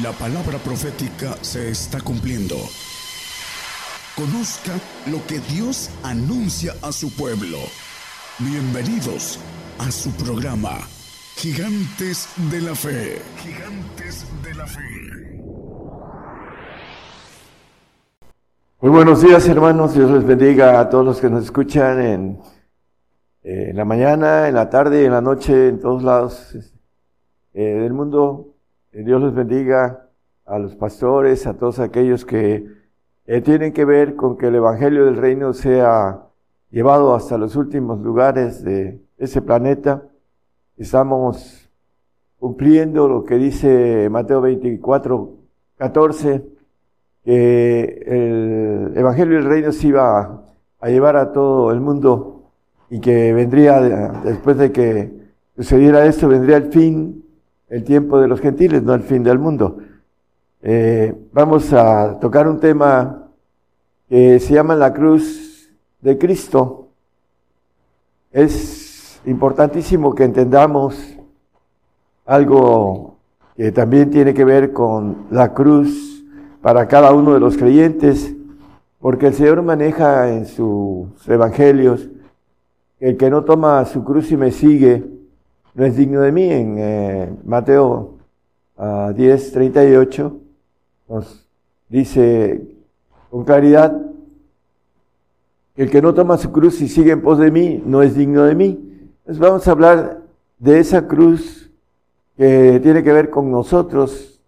La palabra profética se está cumpliendo. Conozca lo que Dios anuncia a su pueblo. Bienvenidos a su programa, Gigantes de la Fe. Gigantes de la Fe. Muy buenos días hermanos, Dios les bendiga a todos los que nos escuchan en, eh, la mañana, en la tarde, en la noche, en todos lados eh, del mundo. Eh, Dios les bendiga a los pastores, a todos aquellos que tienen que ver con que el Evangelio del Reino sea llevado hasta los últimos lugares de ese planeta. Estamos cumpliendo lo que dice Mateo 24, 14 que el Evangelio del Reino se iba a, llevar a todo el mundo y que vendría, después de que sucediera esto, vendría el fin, el tiempo de los gentiles, no el fin del mundo. Eh, vamos a tocar un tema que se llama la cruz de Cristo. Es importantísimo que entendamos algo que también tiene que ver con la cruz para cada uno de los creyentes, porque el Señor maneja en sus evangelios el que no toma su cruz y me sigue no es digno de mí. En eh, Mateo 10, 38 nos dice con claridad, el que no toma su cruz y sigue en pos de mí no es digno de mí. Entonces vamos a hablar de esa cruz que tiene que ver con nosotros,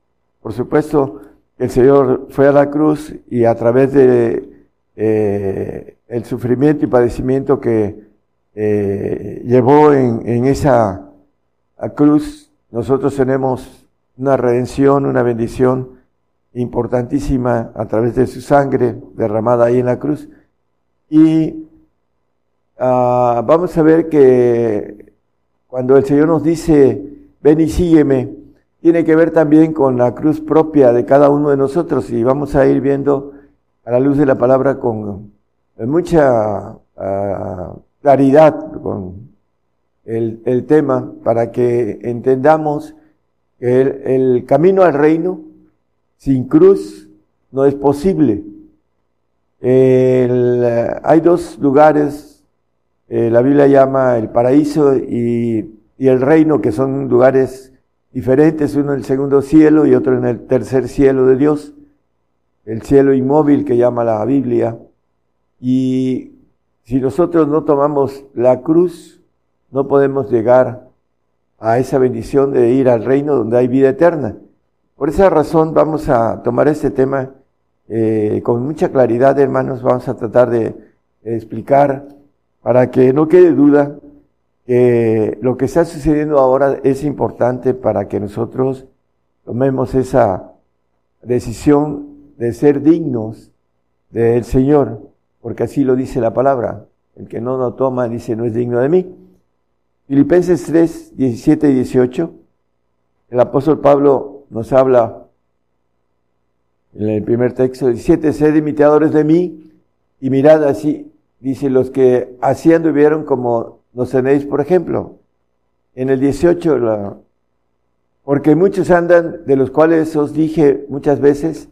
por supuesto, el Señor fue a la cruz y a través de eh, el sufrimiento y padecimiento que eh, llevó en, esa cruz, nosotros tenemos una redención, una bendición importantísima a través de su sangre derramada ahí en la cruz. Y ah, vamos a ver que cuando el Señor nos dice, ven y sígueme, tiene que ver también con la cruz propia de cada uno de nosotros y vamos a ir viendo a la luz de la palabra con mucha ah, claridad con el, tema para que entendamos que el, camino al reino sin cruz no es posible. hay dos lugares, eh, la Biblia llama el paraíso y, y el reino, que son lugares diferentes, uno en el segundo cielo y otro en el tercer cielo de Dios, el cielo inmóvil que llama la Biblia. Y si nosotros no tomamos la cruz, no podemos llegar a esa bendición de ir al reino donde hay vida eterna. Por esa razón vamos a tomar este tema eh, con mucha claridad, hermanos, vamos a tratar de explicar para que no quede duda que lo que está sucediendo ahora es importante para que nosotros tomemos esa decisión de ser dignos del Señor, porque así lo dice la palabra. El que no lo toma dice no es digno de mí. Filipenses 3, 17 y 18, el apóstol Pablo nos habla en el primer texto, 17, sed imitadores de mí y mirad así, dice, los que así anduvieron como no tenéis, por ejemplo, en el 18, porque muchos andan, de los cuales os dije muchas veces,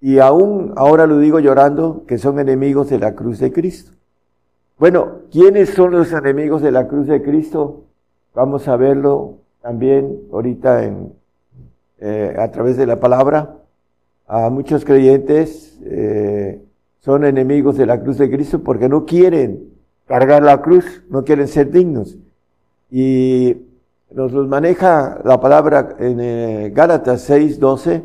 y aún ahora lo digo llorando, que son enemigos de la cruz de Cristo. Bueno, ¿quiénes son los enemigos de la cruz de Cristo? Vamos a verlo también ahorita en, eh, a través de la palabra. A muchos creyentes eh, son enemigos de la cruz de Cristo porque no quieren cargar la cruz, no quieren ser dignos. Y nos los maneja la palabra en eh, Gálatas 6, 12,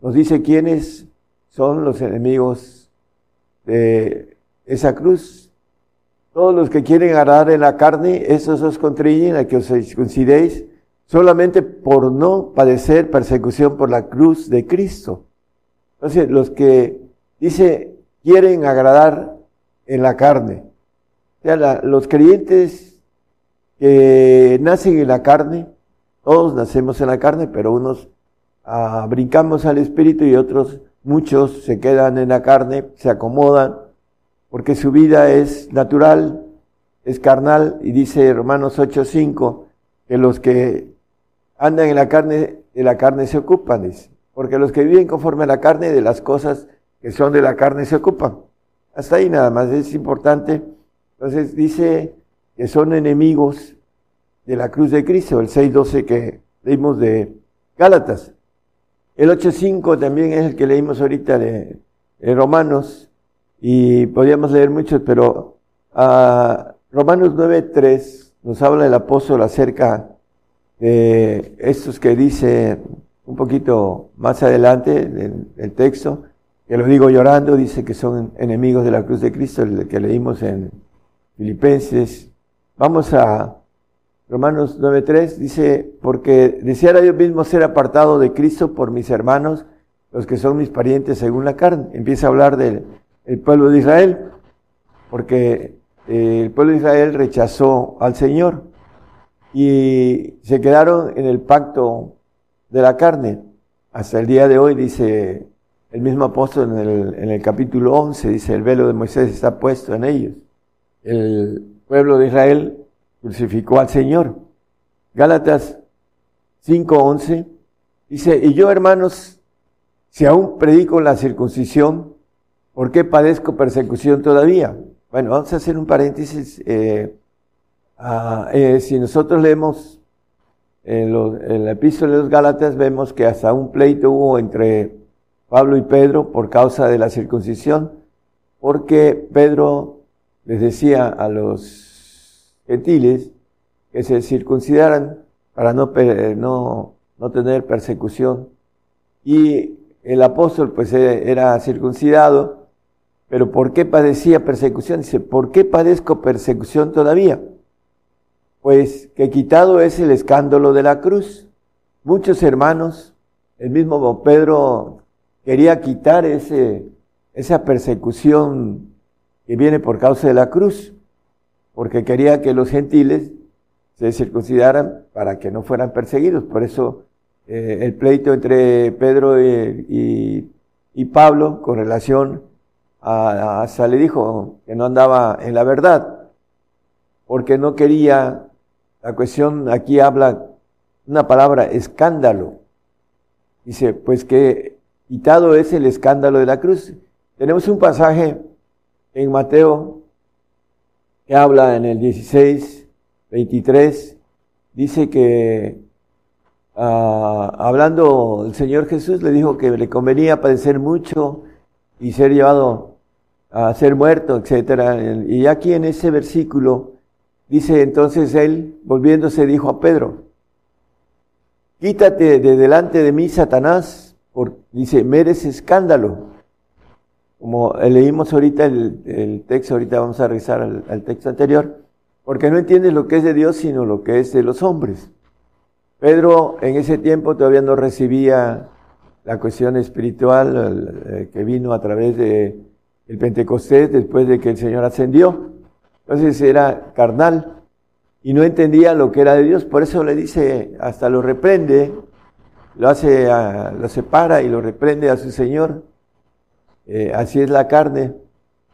nos dice quiénes son los enemigos de esa cruz. Todos los que quieren agarrar en la carne, esos os contriñen a que os circuncidéis solamente por no padecer persecución por la cruz de Cristo. Entonces, los que dice quieren agradar en la carne, los creyentes que nacen en la carne, todos nacemos en la carne, pero unos ah, brincamos al espíritu y otros, muchos se quedan en la carne, se acomodan, porque su vida es natural, es carnal, y dice Romanos 8:5 que los que andan en la carne, de la carne se ocupan, porque los que viven conforme a la carne de las cosas que son de la carne se ocupan. Hasta ahí nada más, es importante. Entonces dice que son enemigos de la cruz de Cristo, el 6.12 que leímos de Gálatas. El 8.5 también es el que leímos ahorita de, Romanos, y podríamos leer muchos, pero a Romanos 9.3 nos habla el apóstol acerca de estos que dice un poquito más adelante del, texto, que lo digo llorando, dice que son enemigos de la cruz de Cristo, el que leímos en Filipenses. Vamos a Romanos 9.3, dice, porque deseara yo mismo ser apartado de Cristo por mis hermanos, los que son mis parientes según la carne. Empieza a hablar del pueblo de Israel, porque eh, el pueblo de Israel rechazó al Señor y se quedaron en el pacto de la carne. Hasta el día de hoy, dice el mismo apóstol en el, en el capítulo 11, dice, el velo de Moisés está puesto en ellos. El pueblo de Israel crucificó al Señor. Gálatas 5:11 dice, y yo hermanos, si aún predico la circuncisión, ¿por qué padezco persecución todavía? Bueno, vamos a hacer un paréntesis. Eh, ah, eh, si nosotros leemos en, la epístola de los Gálatas, vemos que hasta un pleito hubo entre Pablo y Pedro por causa de la circuncisión, porque Pedro les decía a los gentiles que se circuncidaran para no, no, tener persecución. Y el apóstol pues e, era circuncidado, pero ¿por qué padecía persecución? Dice, ¿por qué padezco persecución todavía? Pues que quitado es el escándalo de la cruz. Muchos hermanos, el mismo Pedro quería quitar ese, esa persecución que viene por causa de la cruz, porque quería que los gentiles se circuncidaran para que no fueran perseguidos. Por eso eh, el pleito entre Pedro y, Pablo con relación a, le dijo que no andaba en la verdad, porque no quería, la cuestión aquí habla una palabra, escándalo. Dice, pues que quitado es el escándalo de la cruz. Tenemos un pasaje en Mateo que habla en el 16, 23, dice que ah, hablando el Señor Jesús le dijo que le convenía padecer mucho y ser llevado a ser muerto, etcétera. Y aquí en ese versículo dice entonces él, volviéndose, dijo a Pedro, quítate de delante de mí, Satanás, por, dice, merece escándalo como leímos ahorita el, texto, ahorita vamos a revisar al, texto anterior, porque no entiendes lo que es de Dios, sino lo que es de los hombres. Pedro en ese tiempo todavía no recibía la cuestión espiritual eh, que vino a través de el Pentecostés después de que el Señor ascendió. Entonces era carnal y no entendía lo que era de Dios, por eso le dice, hasta lo reprende, lo hace, lo separa y lo reprende a su Señor eh, así es la carne.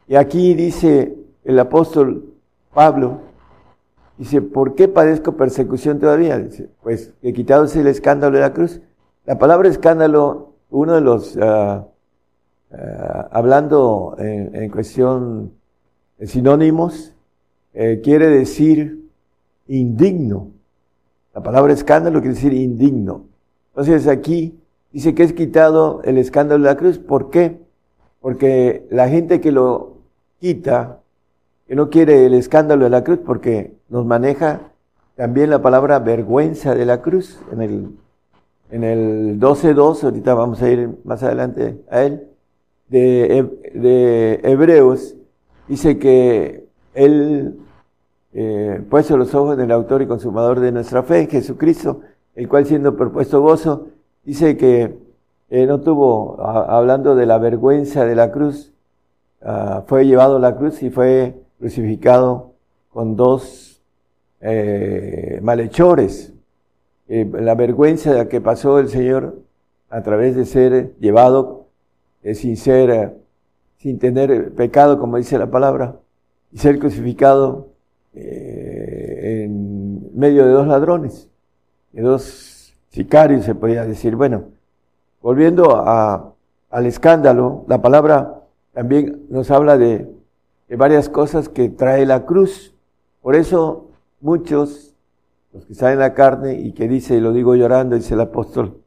Y aquí dice el apóstol Pablo, dice, ¿por qué padezco persecución todavía? Pues he quitado el escándalo de la cruz. La palabra escándalo, uno de los, ah, ah, hablando en, cuestión de sinónimos, eh, quiere decir indigno. La palabra escándalo quiere decir indigno. Entonces aquí dice que es quitado el escándalo de la cruz. ¿Por qué? Porque la gente que lo quita, que no quiere el escándalo de la cruz, porque nos maneja también la palabra vergüenza de la cruz. En el, en el 12.2, ahorita vamos a ir más adelante a él, de, de Hebreos, dice que él, eh, puesto los ojos del autor y consumador de nuestra fe, Jesucristo, el cual siendo propuesto gozo, dice que eh, no tuvo, hablando de la vergüenza de la cruz, ah, fue llevado a la cruz y fue crucificado con dos eh, malhechores. Eh, la vergüenza que pasó el Señor a través de ser llevado sin ser, sin tener pecado, como dice la palabra, y ser crucificado en medio de dos ladrones, de dos sicarios, se podía decir. Bueno, volviendo al escándalo, la palabra también nos habla de, de varias cosas que trae la cruz. Por eso muchos, los que están en la carne y que dice, y lo digo llorando, dice el apóstol,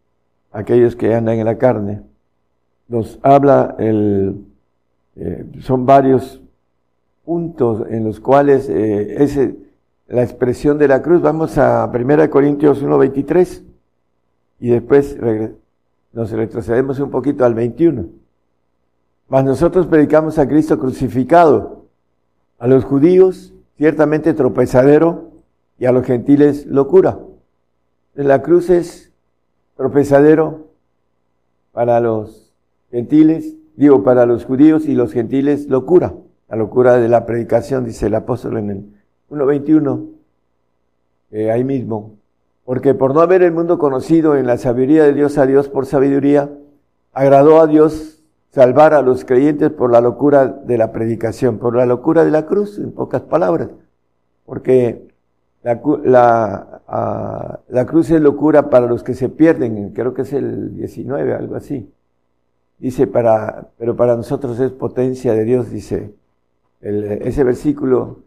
aquellos que andan en la carne, nos habla el, eh, son varios puntos en los cuales eh, es la expresión de la cruz. Vamos a 1 Corintios 1.23 y después nos retrocedemos un poquito al 21. Mas nosotros predicamos a Cristo crucificado, a los judíos ciertamente tropezadero y a los gentiles locura. La cruz es tropezadero para los gentiles, digo, para los judíos y los gentiles locura. La locura de la predicación, dice el apóstol en el 1.21, eh, ahí mismo. Porque por no haber el mundo conocido en la sabiduría de Dios a Dios por sabiduría, agradó a Dios salvar a los creyentes por la locura de la predicación, por la locura de la cruz, en pocas palabras. Porque la, la, ah, la cruz es locura para los que se pierden, creo que es el 19, algo así. Dice, para, pero para nosotros es potencia de Dios, dice ese versículo,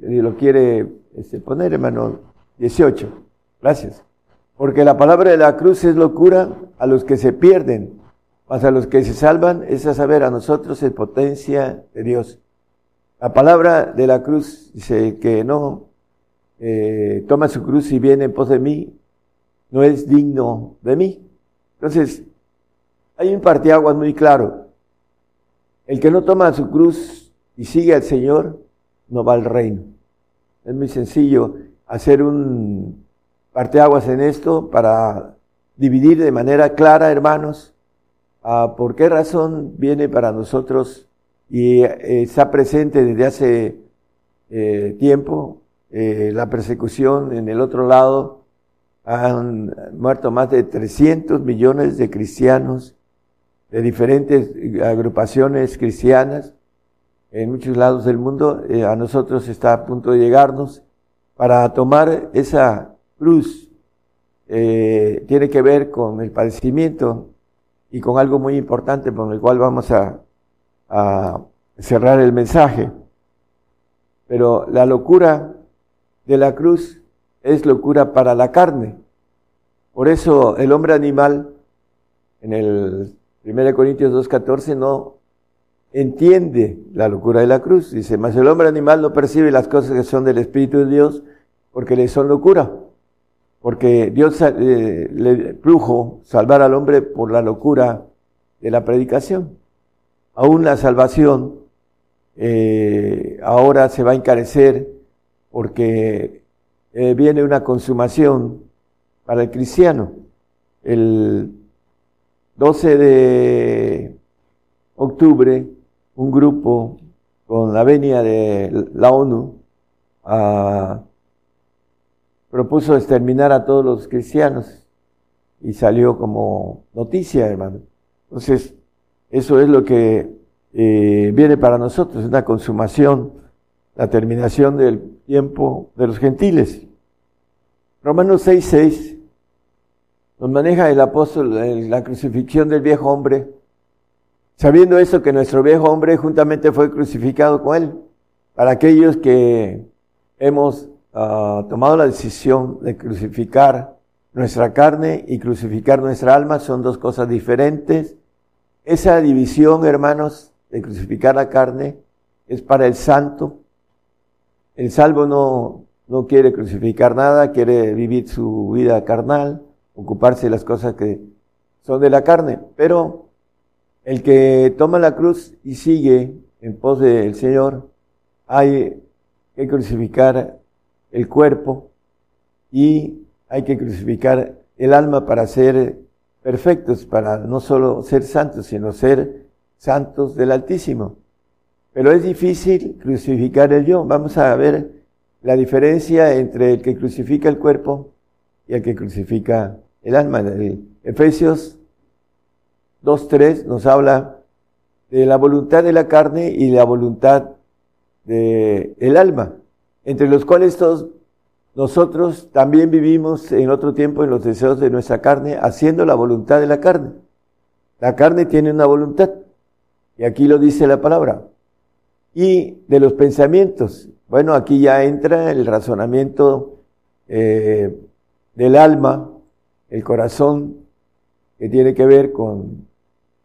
lo quiere este, poner, hermano, 18. Gracias. Porque la palabra de la cruz es locura a los que se pierden, mas a los que se salvan es a saber, a nosotros es potencia de Dios. La palabra de la cruz dice que no eh, toma su cruz y viene en pos de mí, no es digno de mí. Entonces, hay un partiaguas muy claro. El que no toma su cruz y sigue al Señor, no va al reino. Es muy sencillo hacer un parteaguas en esto para dividir de manera clara, hermanos, por qué razón viene para nosotros y eh, está presente desde hace eh, tiempo eh, la persecución en el otro lado. Han muerto más de 300 millones de cristianos de diferentes agrupaciones cristianas en muchos lados del mundo, eh, a nosotros está a punto de llegarnos para tomar esa cruz. Eh, tiene que ver con el padecimiento y con algo muy importante con el cual vamos a cerrar el mensaje. Pero la locura de la cruz es locura para la carne. Por eso el hombre animal en el 1 Corintios 2.14 no entiende la locura de la cruz. Dice, mas el hombre animal no percibe las cosas que son del Espíritu de Dios porque le son locura. Porque Dios eh, le plujo salvar al hombre por la locura de la predicación. Aún la salvación eh, ahora se va a encarecer porque eh, viene una consumación para el cristiano. El 12 de octubre, un grupo con la venia de la ONU ah, propuso exterminar a todos los cristianos y salió como noticia, hermano. Entonces, eso es lo que eh, viene para nosotros, una consumación, la terminación del tiempo de los gentiles. Romanos 6.6 nos maneja el apóstol la crucifixión del viejo hombre, sabiendo eso que nuestro viejo hombre juntamente fue crucificado con él. Para aquellos que hemos ah, tomado la decisión de crucificar nuestra carne y crucificar nuestra alma, son dos cosas diferentes. Esa división, hermanos, de crucificar la carne es para el santo. El salvo no, no quiere crucificar nada, quiere vivir su vida carnal ocuparse de las cosas que son de la carne. Pero el que toma la cruz y sigue en pos del Señor, hay que crucificar el cuerpo y hay que crucificar el alma para ser perfectos, para no solo ser santos, sino ser santos del Altísimo. Pero es difícil crucificar el yo. Vamos a ver la diferencia entre el que crucifica el cuerpo y el que crucifica el alma. Efesios 2.3 nos habla de la voluntad de la carne y la voluntad del el alma, entre los cuales todos nosotros también vivimos en otro tiempo en los deseos de nuestra carne, haciendo la voluntad de la carne. La carne tiene una voluntad, y aquí lo dice la palabra. Y de los pensamientos, bueno, aquí ya entra el razonamiento eh, del alma, el corazón, que tiene que ver con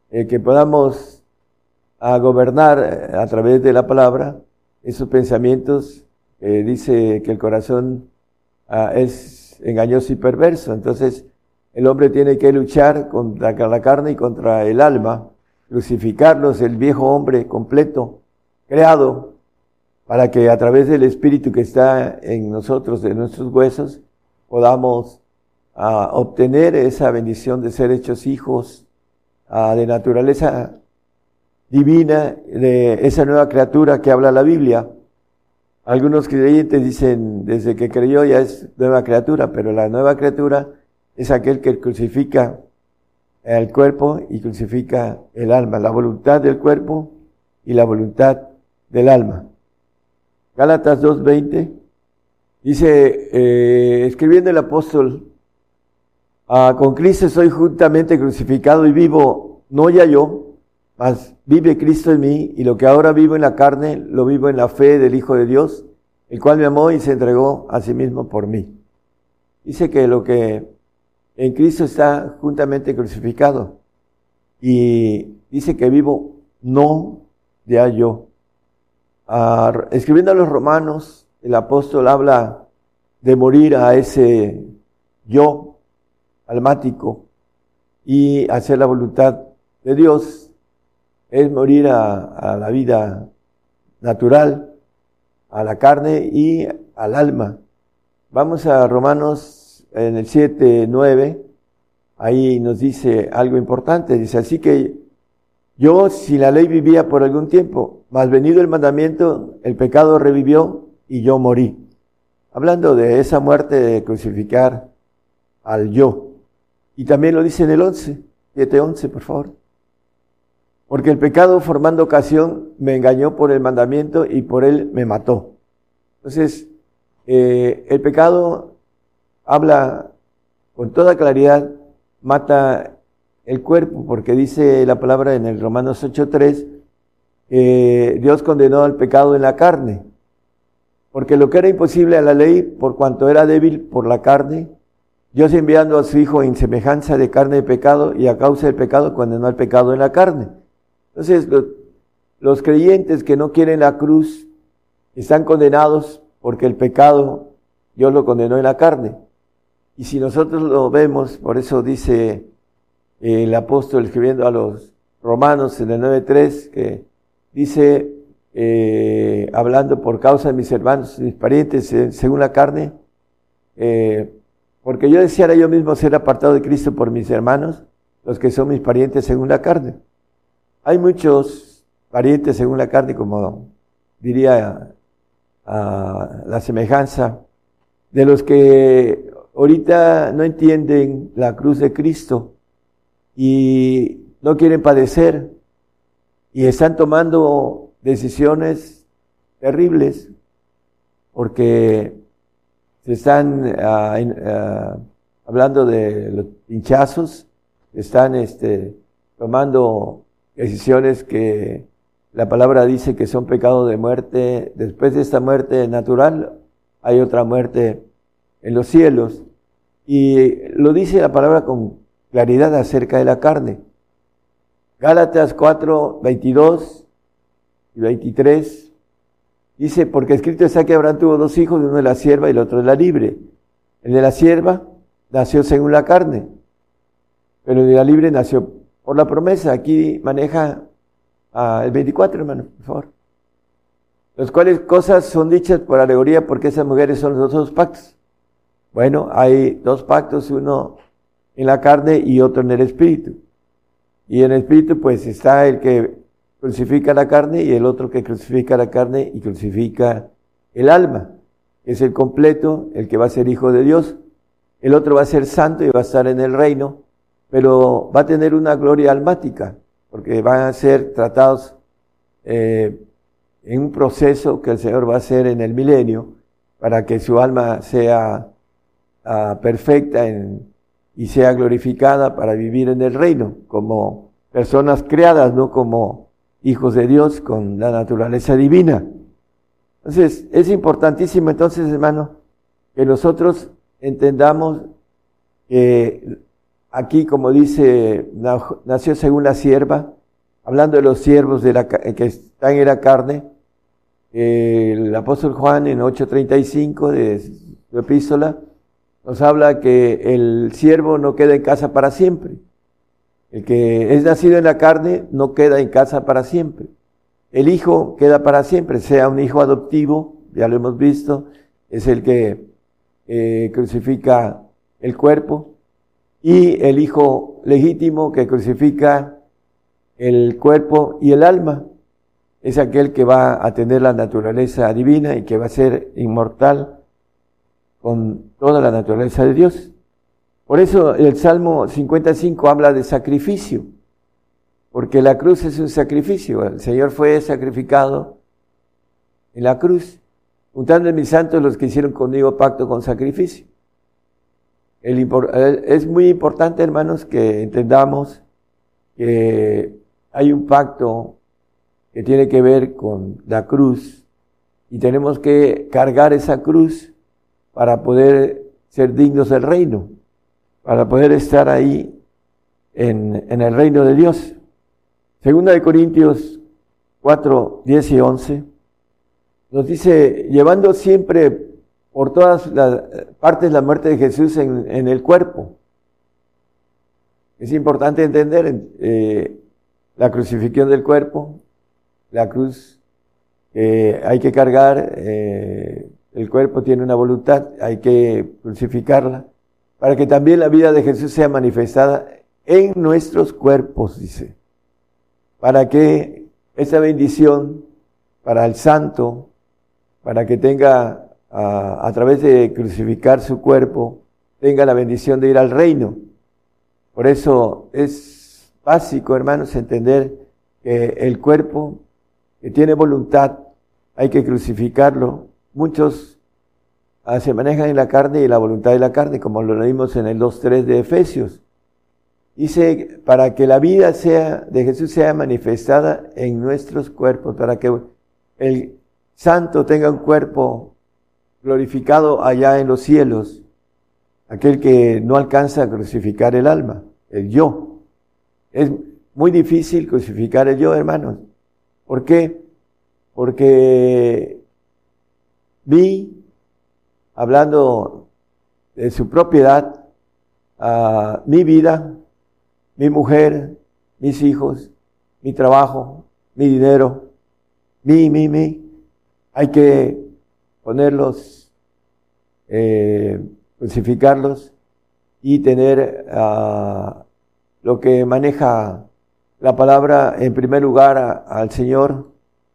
el que podamos a gobernar eh, a través de la palabra esos pensamientos. dice que el corazón ah, es engañoso y perverso. Entonces, el hombre tiene que luchar contra la carne y contra el alma, crucificarlos, el viejo hombre completo, creado, para que a través del Espíritu que está en nosotros, de nuestros huesos, podamos ah, obtener esa bendición de ser hechos hijos ah, de naturaleza divina, de esa nueva criatura que habla la Biblia. Algunos creyentes dicen, desde que creyó ya es nueva criatura, pero la nueva criatura es aquel que crucifica el cuerpo y crucifica el alma, la voluntad del cuerpo y la voluntad del alma. Gálatas 2.20 dice, eh, escribiendo el apóstol, ah, con Cristo soy juntamente crucificado y vivo, no ya yo, mas vive Cristo en mí y lo que ahora vivo en la carne, lo vivo en la fe del Hijo de Dios, el cual me amó y se entregó a sí mismo por mí. Dice que lo que en Cristo está juntamente crucificado y dice que vivo no ya yo, escribiendo a los romanos, el apóstol habla de morir a ese yo almático y hacer la voluntad de Dios es morir a, la vida natural, a la carne y al alma. Vamos a Romanos en el 7, 9, ahí nos dice algo importante, dice, así que yo, si la ley vivía por algún tiempo, mas venido el mandamiento, el pecado revivió y yo morí. Hablando de esa muerte de crucificar al yo. Y también lo dice en el 11, 7.11, por favor. Porque el pecado formando ocasión me engañó por el mandamiento y por él me mató. Entonces, eh, el pecado habla con toda claridad, mata el cuerpo, porque dice la palabra en el Romanos 8.3, eh, Dios condenó al pecado en la carne, porque lo que era imposible a la ley, por cuanto era débil por la carne, Dios enviando a su Hijo en semejanza de carne de pecado y a causa del pecado condenó al pecado en la carne. Entonces, los, los creyentes que no quieren la cruz están condenados porque el pecado Dios lo condenó en la carne. Y si nosotros lo vemos, por eso dice el apóstol escribiendo a los romanos en el 9.3, que dice, eh, hablando por causa de mis hermanos, mis parientes, según la carne, eh, porque yo deseara yo mismo ser apartado de Cristo por mis hermanos, los que son mis parientes según la carne. Hay muchos parientes según la carne, como diría la semejanza, de los que ahorita no entienden la cruz de Cristo, y no quieren padecer y están tomando decisiones terribles porque se están ah, ah, hablando de los pinchazos, están este, tomando decisiones que la palabra dice que son pecados de muerte. Después de esta muerte natural hay otra muerte en los cielos. Y lo dice la palabra con claridad acerca de la carne. Gálatas 4, 22 y 23 dice, porque escrito está que Abraham tuvo dos hijos, uno de la sierva y el otro de la libre. El de la sierva nació según la carne, pero el de la libre nació por la promesa. Aquí maneja el 24, hermano, por favor. Los cuales cosas son dichas por alegoría porque esas mujeres son los dos pactos. Bueno, hay dos pactos, uno en la carne y otro en el espíritu. Y en el espíritu pues está el que crucifica la carne y el otro que crucifica la carne y crucifica el alma. Es el completo, el que va a ser hijo de Dios. El otro va a ser santo y va a estar en el reino, pero va a tener una gloria almática, porque van a ser tratados eh, en un proceso que el Señor va a hacer en el milenio para que su alma sea ah, perfecta en, y sea glorificada para vivir en el reino como personas creadas, no como hijos de Dios con la naturaleza divina. Entonces, es importantísimo entonces, hermano, que nosotros entendamos que aquí, como dice, nació según la sierva, hablando de los siervos de la, que están en la carne, el apóstol Juan en 8.35 de su epístola nos habla que el siervo no queda en casa para siempre. El que es nacido en la carne no queda en casa para siempre. El hijo queda para siempre, sea un hijo adoptivo, ya lo hemos visto, es el que eh, crucifica el cuerpo, y el hijo legítimo que crucifica el cuerpo y el alma, es aquel que va a tener la naturaleza divina y que va a ser inmortal con toda la naturaleza de Dios. Por eso el Salmo 55 habla de sacrificio, porque la cruz es un sacrificio. El Señor fue sacrificado en la cruz, juntando en mis santos los que hicieron conmigo pacto con sacrificio. es muy importante, hermanos, que entendamos que hay un pacto que tiene que ver con la cruz y tenemos que cargar esa cruz para poder ser dignos del reino para poder estar ahí en, el reino de Dios. Segunda de Corintios 4, 10 y 11 nos dice, llevando siempre por todas las partes la muerte de Jesús en, el cuerpo. Es importante entender eh, la crucifixión del cuerpo, la cruz que hay que cargar, eh, el cuerpo tiene una voluntad, hay que crucificarla para que también la vida de Jesús sea manifestada en nuestros cuerpos, dice, para que esa bendición para el santo, para que tenga a, través de crucificar su cuerpo, tenga la bendición de ir al reino. Por eso es básico, hermanos, entender que el cuerpo que tiene voluntad hay que crucificarlo. Muchos Ah, se manejan en la carne y la voluntad de la carne, como lo leímos en el 2.3 de Efesios. Dice, para que la vida sea, de Jesús sea manifestada en nuestros cuerpos, para que el santo tenga un cuerpo glorificado allá en los cielos, aquel que no alcanza a crucificar el alma, el yo. Es muy difícil crucificar el yo, hermanos. ¿Por qué? Porque vi hablando de su propiedad, a mi vida, mi mujer, mis hijos, mi trabajo, mi dinero, mi, mi, mi. Hay que ponerlos, eh, crucificarlos y tener uh, lo que maneja la palabra en primer lugar al Señor,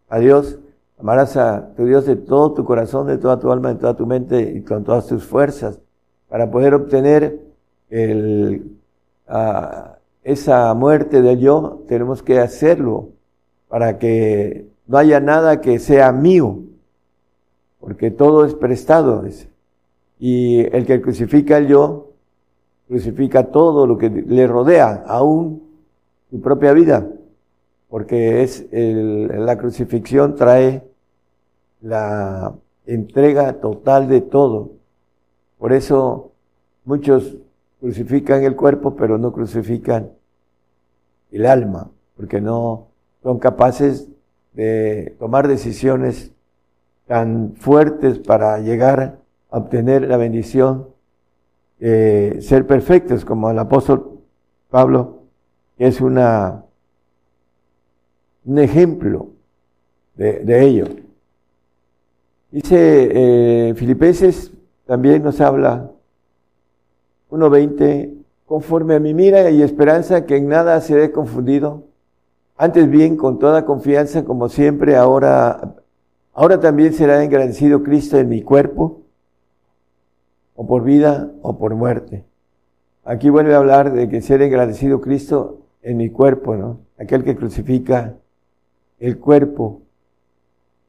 a Dios, Amarás a tu Dios de todo tu corazón, de toda tu alma, de toda tu mente y con todas tus fuerzas para poder obtener el, esa muerte del yo. Tenemos que hacerlo para que no haya nada que sea mío, porque todo es prestado. Y el que crucifica el yo, crucifica todo lo que le rodea, aún su propia vida, porque es la crucifixión trae la entrega total de todo. Por eso muchos crucifican el cuerpo, pero no crucifican el alma, porque no son capaces de tomar decisiones tan fuertes para llegar a obtener la bendición, ser perfectos, como el apóstol Pablo, que es una, un ejemplo de ello. Dice eh, Filipenses, también nos habla 1.20, conforme a mi mira y esperanza que en nada seré confundido, antes bien con toda confianza como siempre, ahora, ahora también será engrandecido Cristo en mi cuerpo, o por vida o por muerte. Aquí vuelve a hablar de que ser engrandecido Cristo en mi cuerpo, ¿no? Aquel que crucifica el cuerpo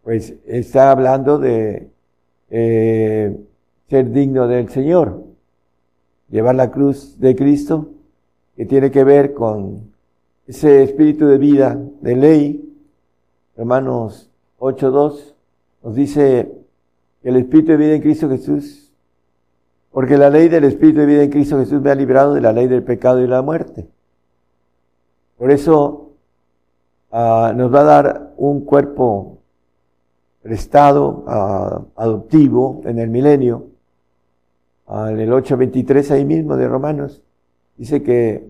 pues está hablando de eh, ser digno del Señor, llevar la cruz de Cristo, que tiene que ver con ese espíritu de vida, de ley, Romanos 8.2, nos dice el espíritu de vida en Cristo Jesús, porque la ley del espíritu de vida en Cristo Jesús me ha librado de la ley del pecado y la muerte. Por eso ah, nos va a dar un cuerpo prestado, ah, adoptivo en el milenio, en el 8.23 ahí mismo de Romanos, dice que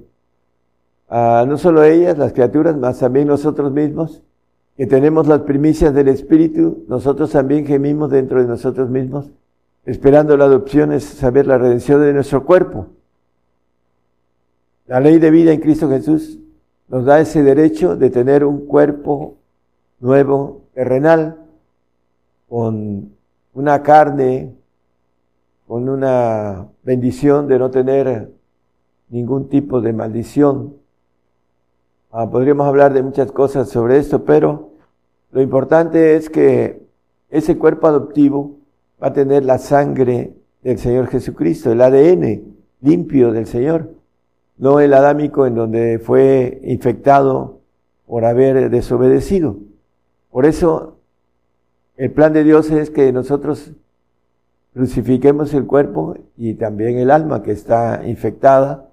ah, no solo ellas, las criaturas, más también nosotros mismos, que tenemos las primicias del Espíritu, nosotros también gemimos dentro de nosotros mismos, esperando la adopción, es saber la redención de nuestro cuerpo. La ley de vida en Cristo Jesús nos da ese derecho de tener un cuerpo nuevo, terrenal, con una carne, con una bendición de no tener ningún tipo de maldición. Ah, podríamos hablar de muchas cosas sobre esto, pero lo importante es que ese cuerpo adoptivo va a tener la sangre del Señor Jesucristo, el ADN limpio del Señor, no el adámico en donde fue infectado por haber desobedecido. Por eso el plan de Dios es que nosotros crucifiquemos el cuerpo y también el alma que está infectada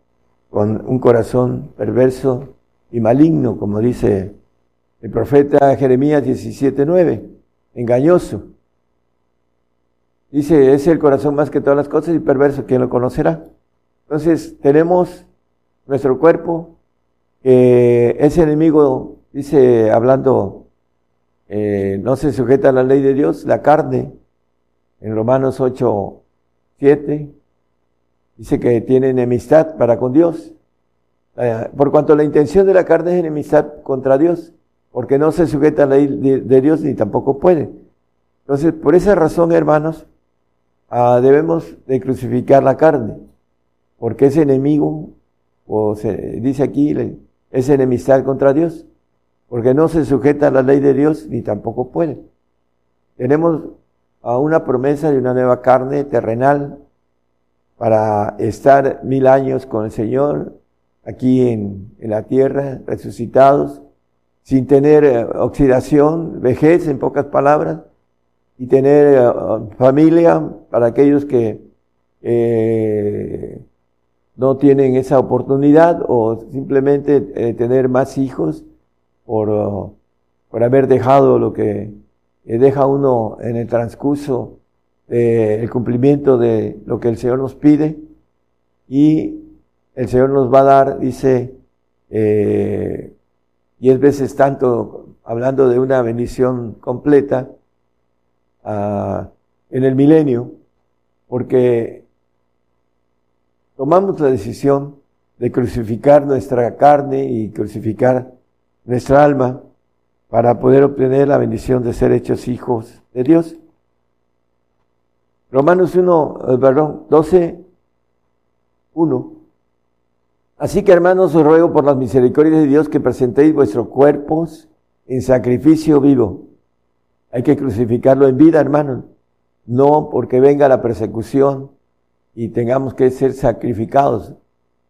con un corazón perverso y maligno, como dice el profeta Jeremías 17:9, engañoso. Dice, es el corazón más que todas las cosas y perverso, ¿quién lo conocerá? Entonces, tenemos nuestro cuerpo, que ese enemigo, dice, hablando eh, no se sujeta a la ley de Dios, la carne, en Romanos 8, 7, dice que tiene enemistad para con Dios. Eh, por cuanto la intención de la carne es enemistad contra Dios, porque no se sujeta a la ley de, Dios ni tampoco puede. Entonces, por esa razón, hermanos, ah, debemos de crucificar la carne, porque es enemigo, o se dice aquí, es enemistad contra Dios porque no se sujeta a la ley de Dios ni tampoco puede. Tenemos a una promesa de una nueva carne terrenal para estar mil años con el Señor aquí en, la tierra, resucitados, sin tener eh, oxidación, vejez en pocas palabras, y tener eh, familia para aquellos que eh, no tienen esa oportunidad o simplemente tener más hijos por, por haber dejado lo que deja uno en el transcurso del cumplimiento de lo que el Señor nos pide. Y el Señor nos va a dar, dice, eh, diez veces tanto, hablando de una bendición completa ah, en el milenio, porque tomamos la decisión de crucificar nuestra carne y crucificar nuestra alma para poder obtener la bendición de ser hechos hijos de Dios. Romanos 1, eh, perdón, 12, 1. Así que hermanos, os ruego por las misericordias de Dios que presentéis vuestros cuerpos en sacrificio vivo. Hay que crucificarlo en vida, hermanos. No porque venga la persecución y tengamos que ser sacrificados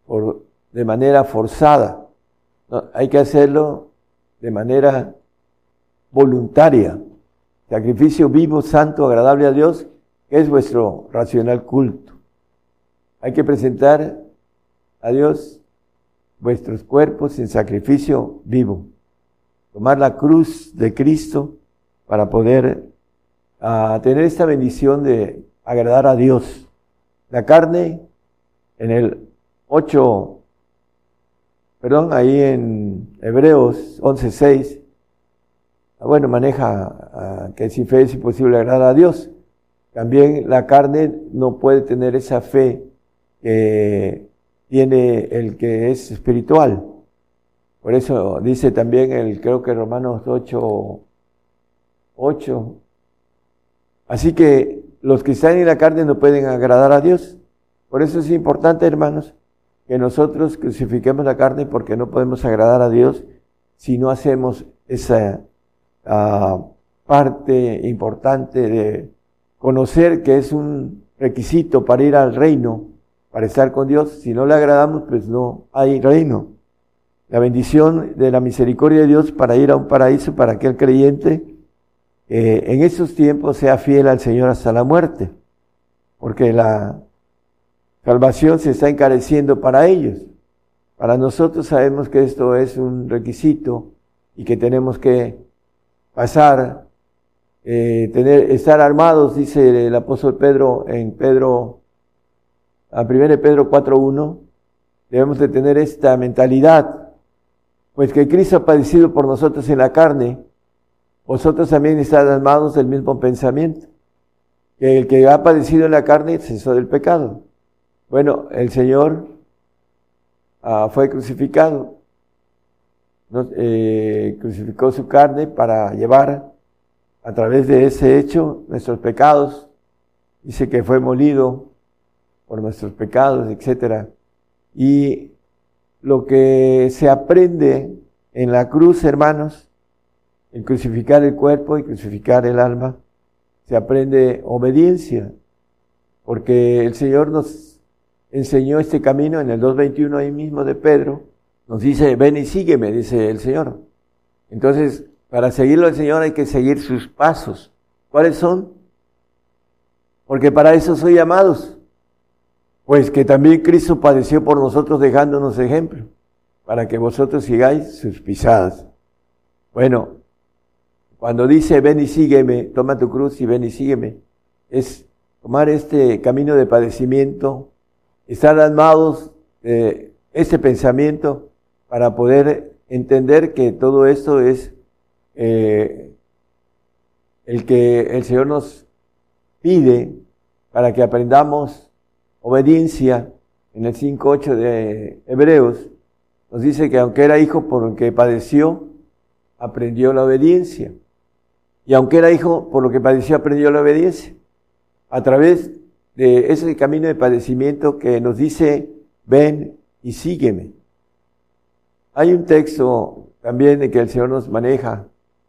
por, de manera forzada hay que hacerlo de manera voluntaria. Sacrificio vivo, santo, agradable a Dios, que es vuestro racional culto. Hay que presentar a Dios vuestros cuerpos en sacrificio vivo. Tomar la cruz de Cristo para poder ah, tener esta bendición de agradar a Dios. La carne, en el 8 perdón, ahí en Hebreos 11.6, ah, bueno, maneja ah, que sin fe es imposible agradar a Dios. También la carne no puede tener esa fe que tiene el que es espiritual. Por eso dice también el, creo que Romanos 8, 8. Así que los que están en la carne no pueden agradar a Dios. Por eso es importante, hermanos, que nosotros crucifiquemos la carne porque no podemos agradar a Dios si no hacemos esa ah, parte importante de conocer que es un requisito para ir al reino, para estar con Dios. Si no le agradamos, pues no hay reino. la bendición de la misericordia de Dios para ir a un paraíso para aquel creyente eh, en esos tiempos sea fiel al Señor hasta la muerte, porque la salvación se está encareciendo para ellos. Para nosotros sabemos que esto es un requisito y que tenemos que pasar, eh, tener, estar armados, dice el apóstol Pedro en Pedro, a 1 Pedro 4.1, debemos de tener esta mentalidad pues que Cristo ha padecido por nosotros en la carne, vosotros también estáis armados del mismo pensamiento. Que el que ha padecido en la carne cesó del pecado. Bueno, el Señor ah, fue crucificado, eh, crucificó su carne para llevar a través de ese hecho nuestros pecados. Dice que fue molido por nuestros pecados, etc. Y lo que se aprende en la cruz, hermanos, en crucificar el cuerpo y crucificar el alma, se aprende obediencia, porque el Señor nos enseñó este camino en el 2.21 ahí mismo de Pedro, nos dice, ven y sígueme, dice el Señor. Entonces, para seguirlo al Señor hay que seguir sus pasos. ¿Cuáles son? Porque para eso soy llamados. Pues que también Cristo padeció por nosotros dejándonos ejemplo, para que vosotros sigáis sus pisadas. Bueno, cuando dice ven y sígueme, toma tu cruz y ven y sígueme, es tomar este camino de padecimiento, estar armados de este pensamiento para poder entender que todo esto es eh, el que el Señor nos pide para que aprendamos obediencia, en el 5.8 de Hebreos, nos dice que aunque era hijo por lo que padeció, aprendió la obediencia. Y aunque era hijo por lo que padeció, aprendió la obediencia. A través de ese camino de padecimiento que nos dice, ven y sígueme. Hay un texto también de que el Señor nos maneja,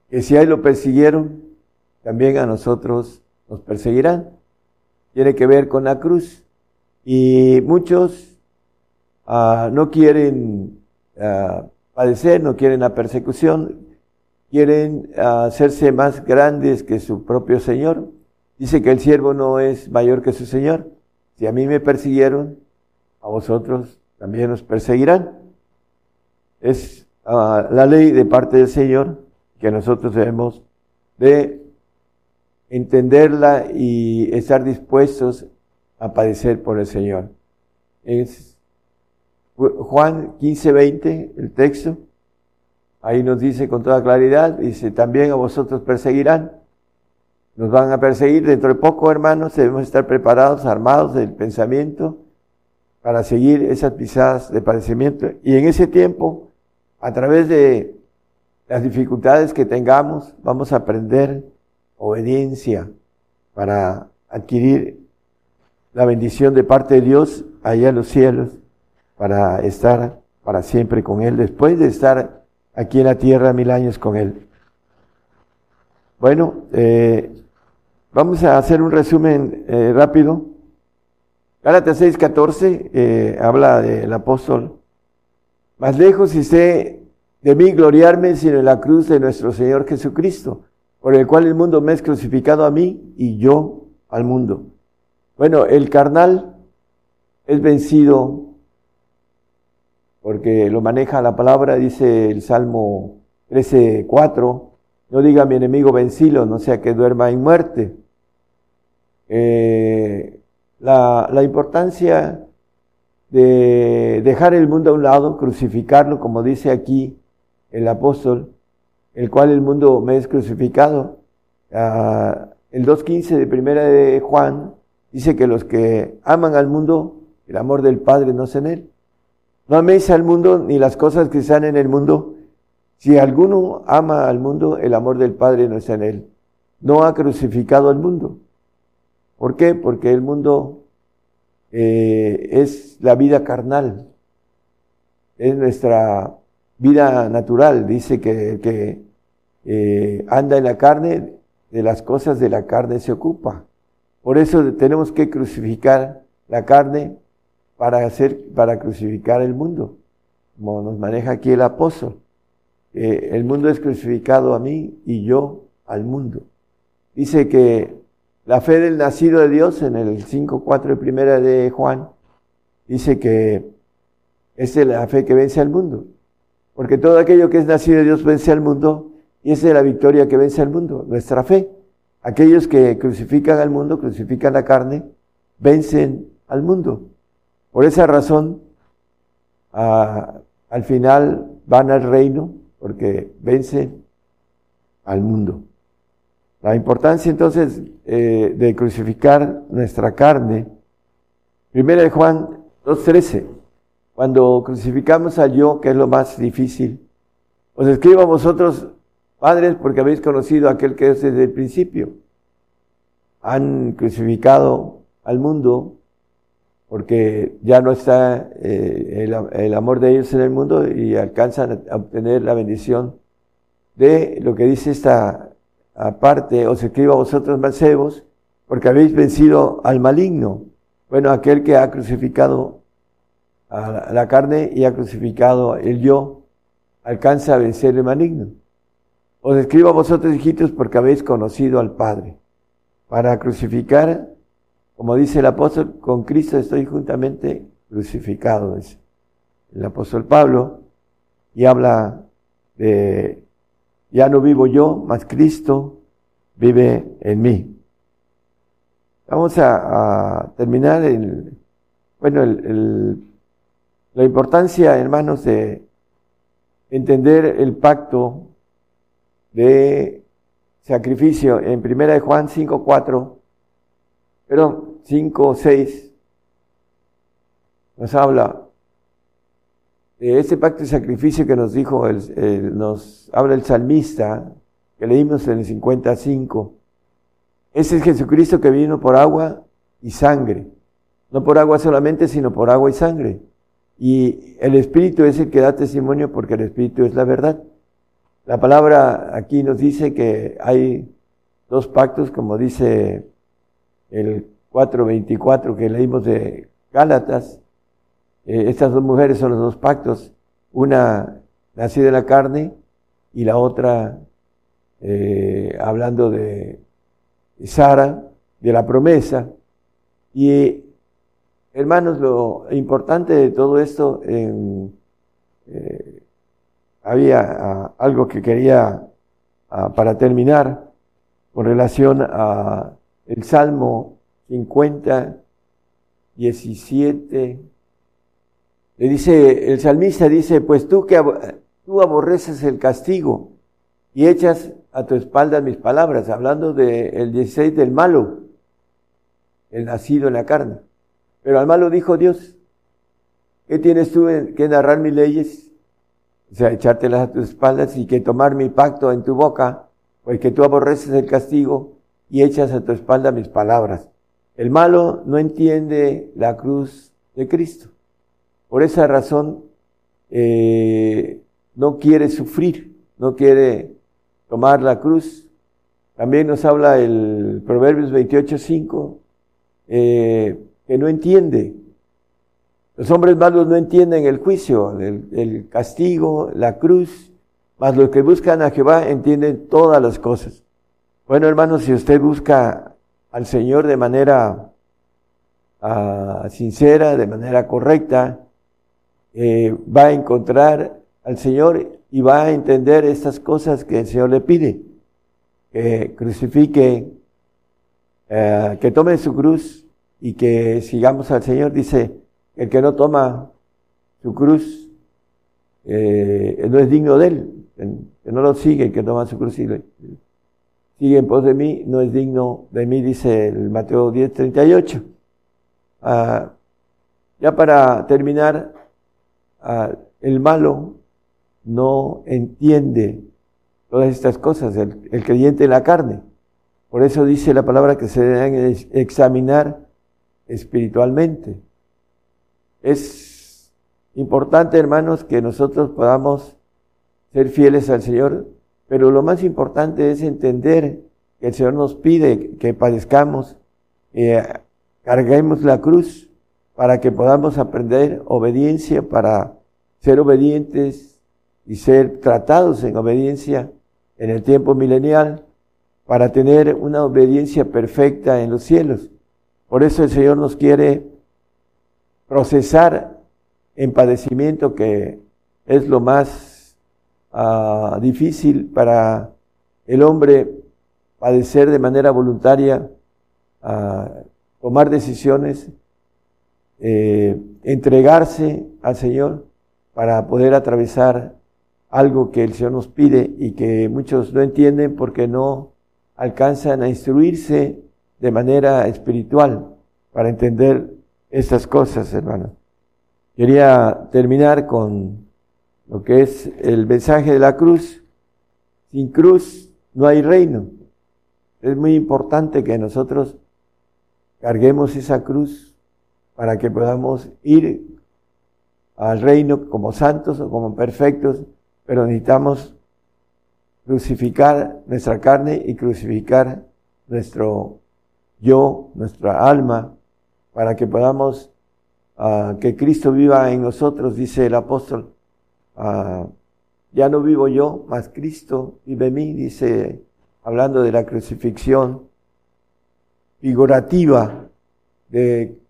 que si a él lo persiguieron, también a nosotros nos perseguirán. Tiene que ver con la cruz. Y muchos ah, no quieren ah, padecer, no quieren la persecución, quieren ah, hacerse más grandes que su propio Señor. Dice que el siervo no es mayor que su Señor. Si a mí me persiguieron, a vosotros también os perseguirán. Es la ley de parte del Señor que nosotros debemos de entenderla y estar dispuestos a padecer por el Señor. Es Juan 15, 20, el texto. Ahí nos dice con toda claridad, dice, también a vosotros perseguirán. Nos van a perseguir dentro de poco, hermanos, debemos estar preparados, armados del pensamiento para seguir esas pisadas de padecimiento. Y en ese tiempo, a través de las dificultades que tengamos, vamos a aprender obediencia para adquirir la bendición de parte de Dios allá en los cielos para estar para siempre con Él, después de estar aquí en la tierra mil años con Él. Bueno, eh, vamos a hacer un resumen eh, rápido. Gálatas 6:14 eh, habla del apóstol. Más lejos sé de mí gloriarme sino en la cruz de nuestro Señor Jesucristo, por el cual el mundo me es crucificado a mí y yo al mundo. Bueno, el carnal es vencido porque lo maneja la palabra, dice el Salmo 13.4, no diga mi enemigo vencilo, no sea que duerma en muerte. Eh, la, la importancia de dejar el mundo a un lado, crucificarlo, como dice aquí el apóstol, el cual el mundo me es crucificado. Ah, el 2.15 de primera de Juan Dice que los que aman al mundo, el amor del Padre no es en él. No améis al mundo ni las cosas que están en el mundo. Si alguno ama al mundo, el amor del Padre no está en él. No ha crucificado al mundo. ¿Por qué? Porque el mundo eh, es la vida carnal. Es nuestra vida natural. Dice que el que eh, anda en la carne, de las cosas de la carne se ocupa. Por eso tenemos que crucificar la carne para hacer, para crucificar el mundo. como nos maneja aquí el apóstol. el mundo es crucificado a mí y yo al mundo. Dice que la fe del nacido de Dios, en el 5.4 de primera de Juan, dice que es la fe que vence al mundo. Porque todo aquello que es nacido de Dios vence al mundo y esa es la victoria que vence al mundo, nuestra fe. Aquellos que crucifican al mundo, crucifican la carne, vencen al mundo. Por esa razón, al final van al reino porque vencen al mundo. La importancia entonces eh, de crucificar nuestra carne. Primera de Juan 2.13. Cuando crucificamos al yo, que es lo más difícil, os escribo a vosotros, padres, porque habéis conocido a aquel que es desde el principio. Han crucificado al mundo porque ya no está eh, el, el amor de ellos en el mundo y alcanzan a obtener la bendición de lo que dice esta aparte os escribo a vosotros mancebos, porque habéis vencido al maligno. Bueno, aquel que ha crucificado a la carne y ha crucificado el yo, alcanza a vencer el maligno. Os escribo a vosotros, hijitos, porque habéis conocido al Padre. Para crucificar, como dice el apóstol, con Cristo estoy juntamente crucificado, el apóstol Pablo, y habla de ya no vivo yo, mas Cristo vive en mí. Vamos a, terminar el, bueno, el, la importancia, hermanos, de entender el pacto de sacrificio en primera de Juan 5, 4, perdón, 5, 6, nos habla ese pacto de sacrificio que nos dijo, el, nos habla el salmista, que leímos en el 55, ese es Jesucristo que vino por agua y sangre, no por agua solamente, sino por agua y sangre. Y el Espíritu es el que da testimonio porque el Espíritu es la verdad. La palabra aquí nos dice que hay dos pactos, como dice el 4.24 que leímos de Gálatas, eh, estas dos mujeres son los dos pactos, una nacida de la carne y la otra eh, hablando de Sara, de la promesa. Y hermanos, lo importante de todo esto, eh, había ah, algo que quería ah, para terminar con relación a el Salmo 50, 17 le dice, el salmista dice, pues tú que tú aborreces el castigo y echas a tu espalda mis palabras, hablando del el 16 del malo, el nacido en la carne. Pero al malo dijo Dios, ¿qué tienes tú que narrar mis leyes? O sea, echártelas a tus espaldas y que tomar mi pacto en tu boca, pues que tú aborreces el castigo y echas a tu espalda mis palabras. El malo no entiende la cruz de Cristo. Por esa razón eh, no quiere sufrir, no quiere tomar la cruz. También nos habla el Proverbios 28.5, eh, que no entiende. Los hombres malos no entienden el juicio, el, castigo, la cruz, mas los que buscan a Jehová entienden todas las cosas. Bueno, hermanos, si usted busca al Señor de manera ah, sincera, de manera correcta, eh, va a encontrar al Señor y va a entender estas cosas que el Señor le pide. Que crucifique, eh, que tome su cruz y que sigamos al Señor. Dice, el que no toma su cruz eh, no es digno de él. Que no lo sigue, el que toma su cruz y sigue en pos de mí, no es digno de mí, dice el Mateo 10, 38. Ah, ya para terminar, Ah, el malo no entiende todas estas cosas, el, creyente de la carne. Por eso dice la palabra que se deben examinar espiritualmente. Es importante, hermanos, que nosotros podamos ser fieles al Señor, pero lo más importante es entender que el Señor nos pide que padezcamos, eh, carguemos la cruz para que podamos aprender obediencia para ser obedientes y ser tratados en obediencia en el tiempo milenial para tener una obediencia perfecta en los cielos. Por eso el Señor nos quiere procesar en padecimiento que es lo más ah, difícil para el hombre padecer de manera voluntaria, ah, tomar decisiones, eh, entregarse al Señor para poder atravesar algo que el Señor nos pide y que muchos no entienden porque no alcanzan a instruirse de manera espiritual para entender estas cosas, hermano. Quería terminar con lo que es el mensaje de la cruz. Sin cruz no hay reino. Es muy importante que nosotros carguemos esa cruz para que podamos ir al reino como santos o como perfectos, pero necesitamos crucificar nuestra carne y crucificar nuestro yo, nuestra alma, para que podamos, uh, que Cristo viva en nosotros, dice el apóstol. Uh, ya no vivo yo, mas Cristo vive en mí, dice, hablando de la crucifixión figurativa, de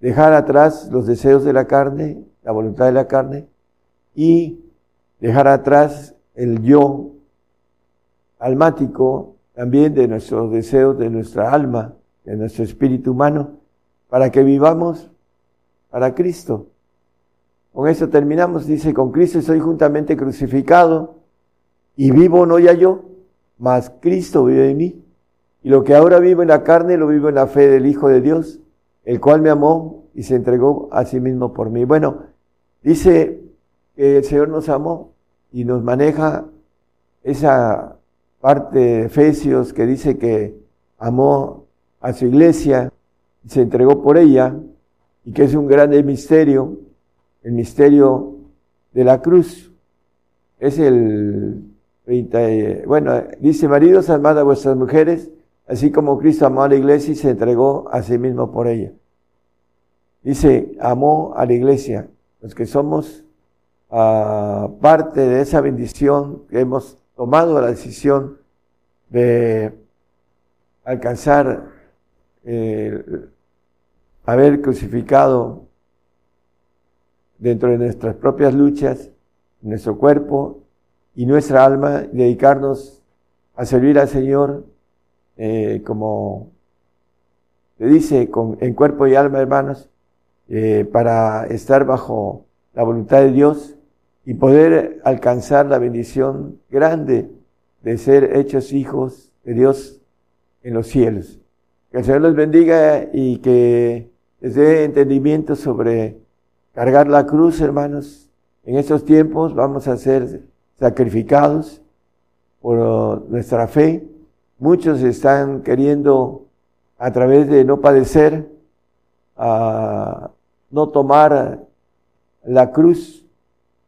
dejar atrás los deseos de la carne, la voluntad de la carne, y dejar atrás el yo almático, también de nuestros deseos, de nuestra alma, de nuestro espíritu humano, para que vivamos para Cristo. Con eso terminamos, dice, con Cristo soy juntamente crucificado y vivo no ya yo, mas Cristo vive en mí. Y lo que ahora vivo en la carne lo vivo en la fe del Hijo de Dios, el cual me amó y se entregó a sí mismo por mí. Bueno, dice que el Señor nos amó y nos maneja esa parte de Efesios que dice que amó a su iglesia y se entregó por ella y que es un grande misterio, el misterio de la cruz. Es el 30, bueno, dice maridos, amad a vuestras mujeres, así como Cristo amó a la iglesia y se entregó a sí mismo por ella. Dice, amó a la iglesia, los que somos uh, parte de esa bendición que hemos tomado la decisión de alcanzar eh, haber crucificado dentro de nuestras propias luchas, nuestro cuerpo y nuestra alma, dedicarnos a servir al Señor eh, como le dice, con, en cuerpo y alma, hermanos, eh, para estar bajo la voluntad de Dios y poder alcanzar la bendición grande de ser hechos hijos de Dios en los cielos. Que el Señor los bendiga y que les dé entendimiento sobre cargar la cruz, hermanos. En estos tiempos vamos a ser sacrificados por nuestra fe. Muchos están queriendo, a través de no padecer, no tomar la cruz,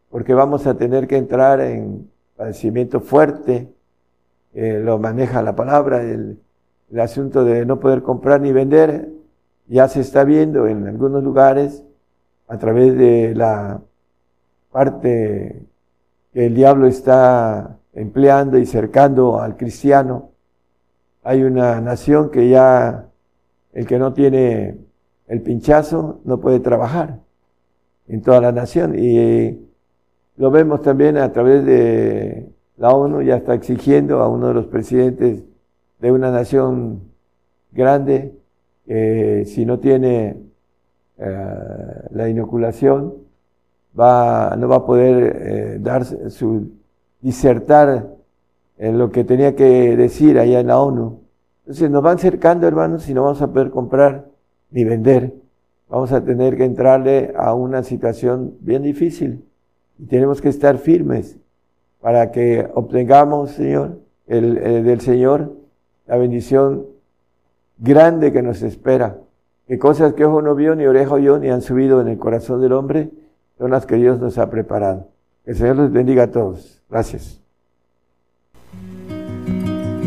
porque vamos a tener que entrar en padecimiento fuerte, eh, lo maneja la palabra, el, el asunto de no poder comprar ni vender, ya se está viendo en algunos lugares a través de la parte que el diablo está empleando y cercando al cristiano. Hay una nación que ya el que no tiene el pinchazo no puede trabajar en toda la nación. Y lo vemos también a través de la ONU, ya está exigiendo a uno de los presidentes de una nación grande que si no tiene eh, la inoculación, va, no va a poder eh, dar su disertar en lo que tenía que decir allá en la ONU. Entonces nos van cercando, hermanos, y no vamos a poder comprar ni vender. Vamos a tener que entrarle a una situación bien difícil y tenemos que estar firmes para que obtengamos, Señor, el, eh, del Señor la bendición grande que nos espera. Que cosas que ojo no vio, ni oreja oyó, ni han subido en el corazón del hombre, son las que Dios nos ha preparado. Que el Señor les bendiga a todos. Gracias.